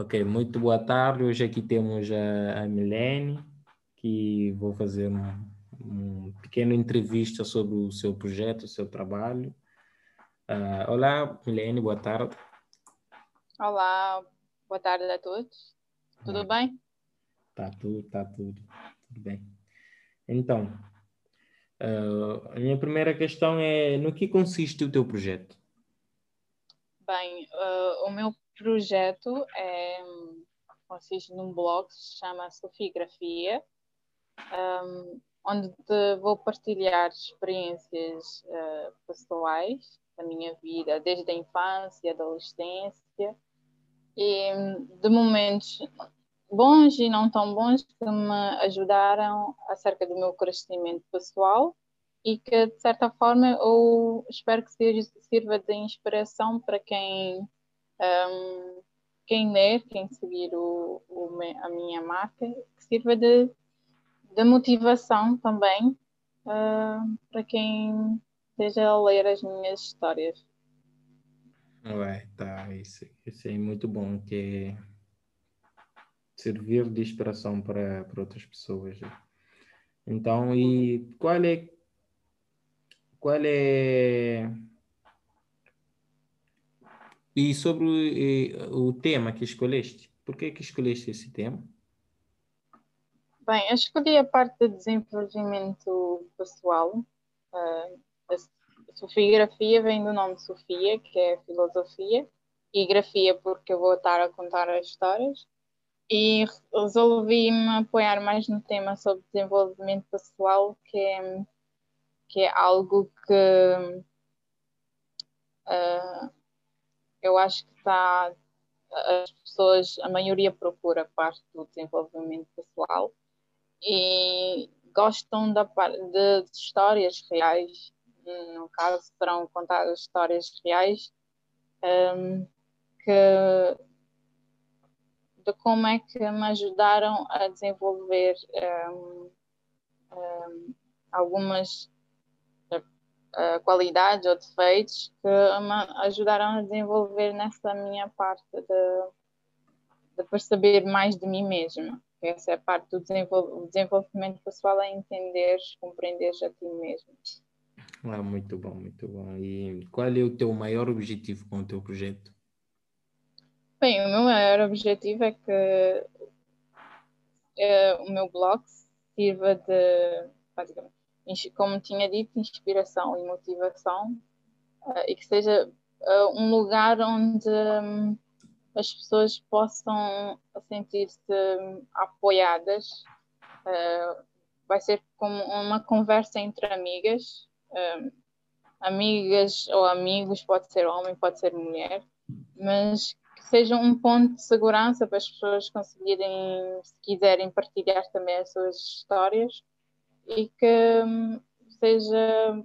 Ok, muito boa tarde. Hoje aqui temos a, a Milene, que vou fazer um, um pequeno entrevista sobre o seu projeto, o seu trabalho. Uh, olá, Milene, boa tarde. Olá, boa tarde a todos. Tudo bem? Tá tudo, tá tudo, tudo bem. Então, uh, a minha primeira questão é no que consiste o teu projeto? Bem, uh, o meu projeto é, consiste num blog que se chama Sofigrafia, um, onde vou partilhar experiências uh, pessoais da minha vida, desde a infância, adolescência, e de momentos bons e não tão bons que me ajudaram acerca do meu crescimento pessoal e que, de certa forma, eu espero que sirva de inspiração para quem, um, quem ler, quem seguir o, o, a minha marca, que sirva de, de motivação também uh, para quem esteja a ler as minhas histórias. Ué, tá, isso, isso é muito bom, que é servir de inspiração para, para outras pessoas. Então, e qual é qual é e sobre o tema que escolheste? Por que que escolheste esse tema? Bem, eu escolhi a parte de desenvolvimento pessoal. A sofiografia vem do nome Sofia, que é filosofia, e grafia porque eu vou estar a contar as histórias e resolvi me apoiar mais no tema sobre desenvolvimento pessoal, que é, que é algo que uh, eu acho que está as pessoas, a maioria procura parte do desenvolvimento pessoal e gostam da, de, de histórias reais, no caso serão contadas histórias reais um, que de como é que me ajudaram a desenvolver um, um, algumas uh, qualidades ou defeitos que me ajudaram a desenvolver nessa minha parte de, de perceber mais de mim mesma. Essa é a parte do desenvolvimento pessoal, é entender, compreender a ti mesmo. Ah, muito bom, muito bom. E qual é o teu maior objetivo com o teu projeto? Bem, o meu maior objetivo é que uh, o meu blog sirva de, basicamente, como tinha dito, inspiração e motivação uh, e que seja uh, um lugar onde um, as pessoas possam sentir-se apoiadas. vai ser como uma conversa entre amigas, amigas ou amigos, pode ser homem, pode ser mulher, mas seja um ponto de segurança para as pessoas conseguirem, se quiserem, partilhar também as suas histórias e que hum, seja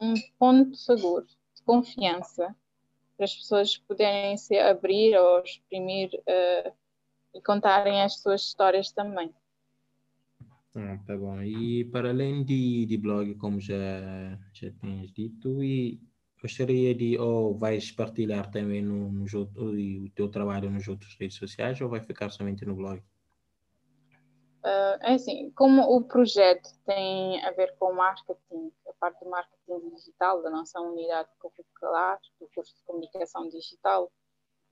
um ponto seguro, de confiança, para as pessoas poderem se abrir ou exprimir uh, e contarem as suas histórias também. Ah, tá bom. E para além de, de blog, como já, já tens dito, e gostaria de, ou vais partilhar também no, no, o teu trabalho nos outros redes sociais ou vai ficar somente no blog? Uh, é assim, como o projeto tem a ver com marketing, a parte do marketing digital da nossa unidade curricular do curso de comunicação digital,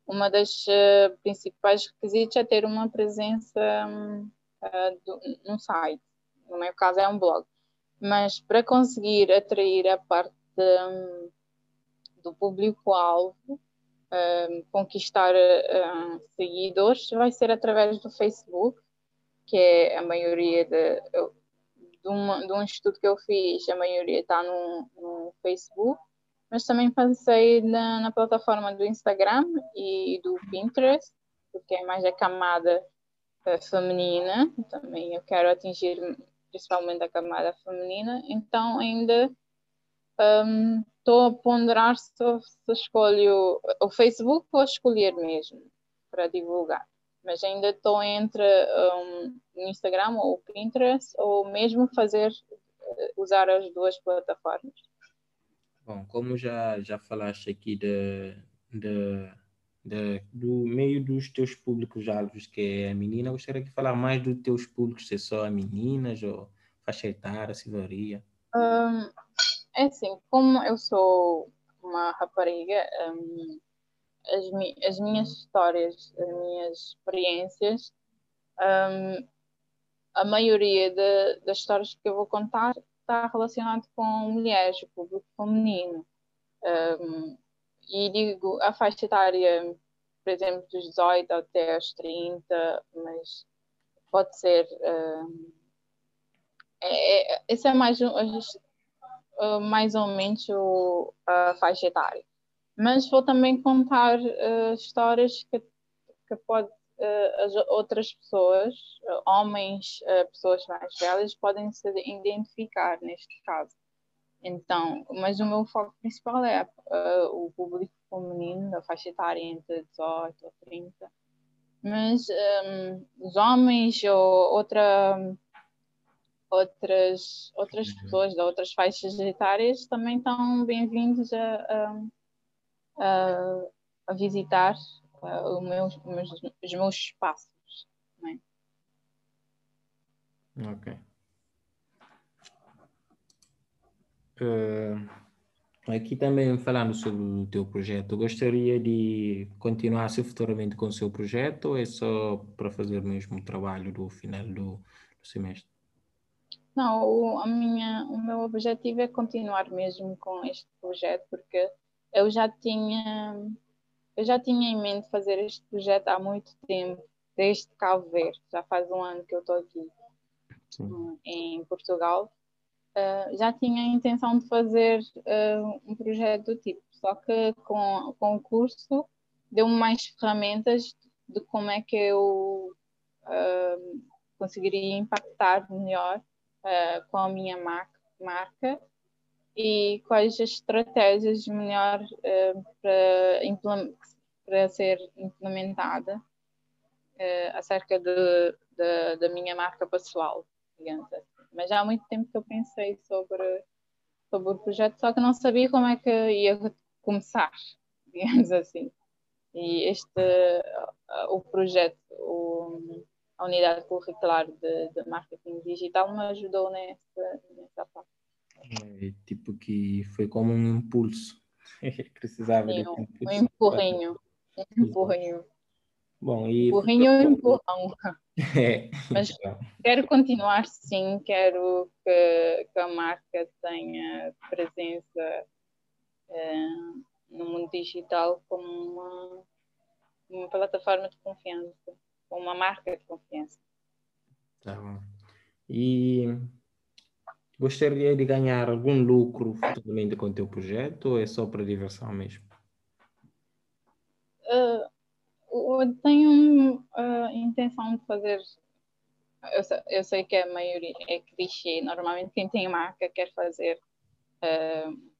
uma das uh, principais requisitos é ter uma presença uh, num site, no meu caso é um blog, mas para conseguir atrair a parte um, do público-alvo, um, conquistar seguidores, vai ser através do Facebook, que é a maioria de, de, uma, de um estudo que eu fiz, a maioria está no, no Facebook, mas também passei na, na, plataforma do Instagram e do Pinterest, porque é mais a camada uh, feminina, também eu quero atingir principalmente a camada feminina, então ainda um, estou a ponderar se, se escolho o Facebook ou escolher mesmo para divulgar. Mas ainda estou entre um, o Instagram ou Pinterest ou mesmo fazer eh, usar as duas plataformas. Bom, como já, já falaste aqui de, de, de, do meio dos teus públicos alvos, que é a menina, gostaria de falar mais dos teus públicos, se é só a meninas ou faixa etária, se varia. Um, é assim, como eu sou uma rapariga, um, as, mi as, minhas histórias, as minhas experiências, um, a maioria de, das histórias que eu vou contar está relacionado com mulheres, o público feminino. Um, e digo a faixa etária, por exemplo, dos 18 até aos 30, mas pode ser. Um, é, é, esse é mais, uh, mais ou menos o, a faixa etária. Mas vou também contar uh, histórias que, que pode, uh, as outras pessoas, homens, pessoas mais velhas, podem se identificar neste caso. Então, mas o meu foco principal é uh, o público feminino, da faixa etária entre 18 ou 30. Mas um, os homens ou outra, outras, outras pessoas de outras faixas etárias também estão bem-vindos a, a, a, a visitar uh, meus, meus, os meus espaços. É? Ok. Uh, aqui também falando sobre o teu projeto, gostaria de continuar se futuramente com o seu projeto ou é só para fazer mesmo o trabalho do final do, do semestre? Não, o, a minha, o meu objetivo é continuar mesmo com este projeto, porque eu já tinha, eu já tinha em mente fazer este projeto há muito tempo, desde Cabo Verde, já faz um ano que eu estou aqui Sim. em Portugal, uh, já tinha a intenção de fazer uh, um projeto do tipo, só que com, com o curso deu-me mais ferramentas de como é que eu uh, conseguiria impactar melhor com a minha marca, marca e quais as estratégias melhor para, para ser implementada acerca de, de, da minha marca pessoal, digamos assim mas já há muito tempo que eu pensei sobre, sobre o projeto, só que não sabia como é que ia começar, digamos assim. E este, o projeto, o, a unidade curricular de, de marketing digital me ajudou nessa, nessa parte. É, tipo que foi como um impulso. Precisava de um, um empurrinho. Um empurrinho. Bom, e... Empurrinho ou empurrão. É. Mas quero continuar sim, quero que, que a marca tenha presença é, no mundo digital como uma, uma plataforma de confiança, como uma marca de confiança. Tá bom. E gostaria de ganhar algum lucro futuramente com o teu projeto ou é só para diversão mesmo? Uh, eu tenho a intenção de fazer. Eu eu sei, que a maioria é clichê. Normalmente, quem tem marca quer fazer. Uh,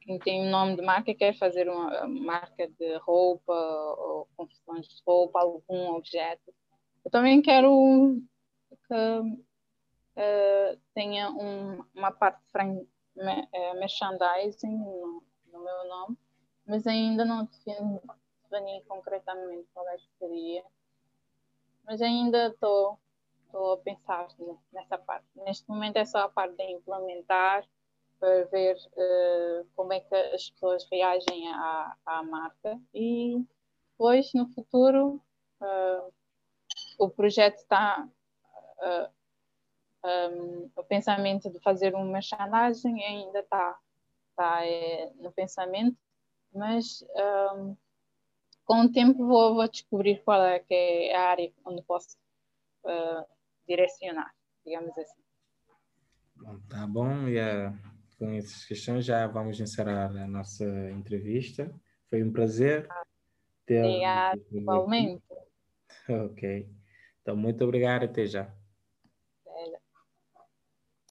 quem tem nome de marca quer fazer uma marca de roupa ou confecções de roupa, algum objeto. Eu também quero que uh, tenha um, uma parte de eh, merchandising no, no meu nome, mas ainda não defini concretamente qual é que seria, mas ainda estou a pensar nessa parte. Neste momento é só a parte de implementar para ver uh, como é que as pessoas reagem à, à marca e depois no futuro uh, o projeto está uh, um, o pensamento de fazer uma merchandising ainda está está é, no pensamento mas um, com o tempo vou, vou, descobrir qual é que é a área onde posso uh, direcionar, digamos assim. Bom, tá bom, e uh, com essas questões já vamos encerrar a nossa entrevista. Foi um prazer. ter Obrigada, igualmente. Ok. Então, muito obrigado, até já.